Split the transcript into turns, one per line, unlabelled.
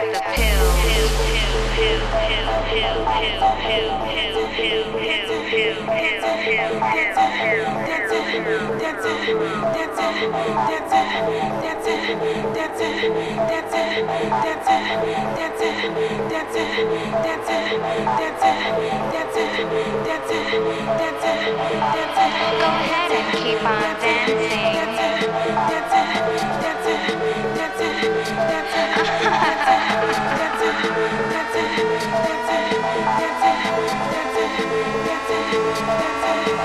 Go ahead and keep on Go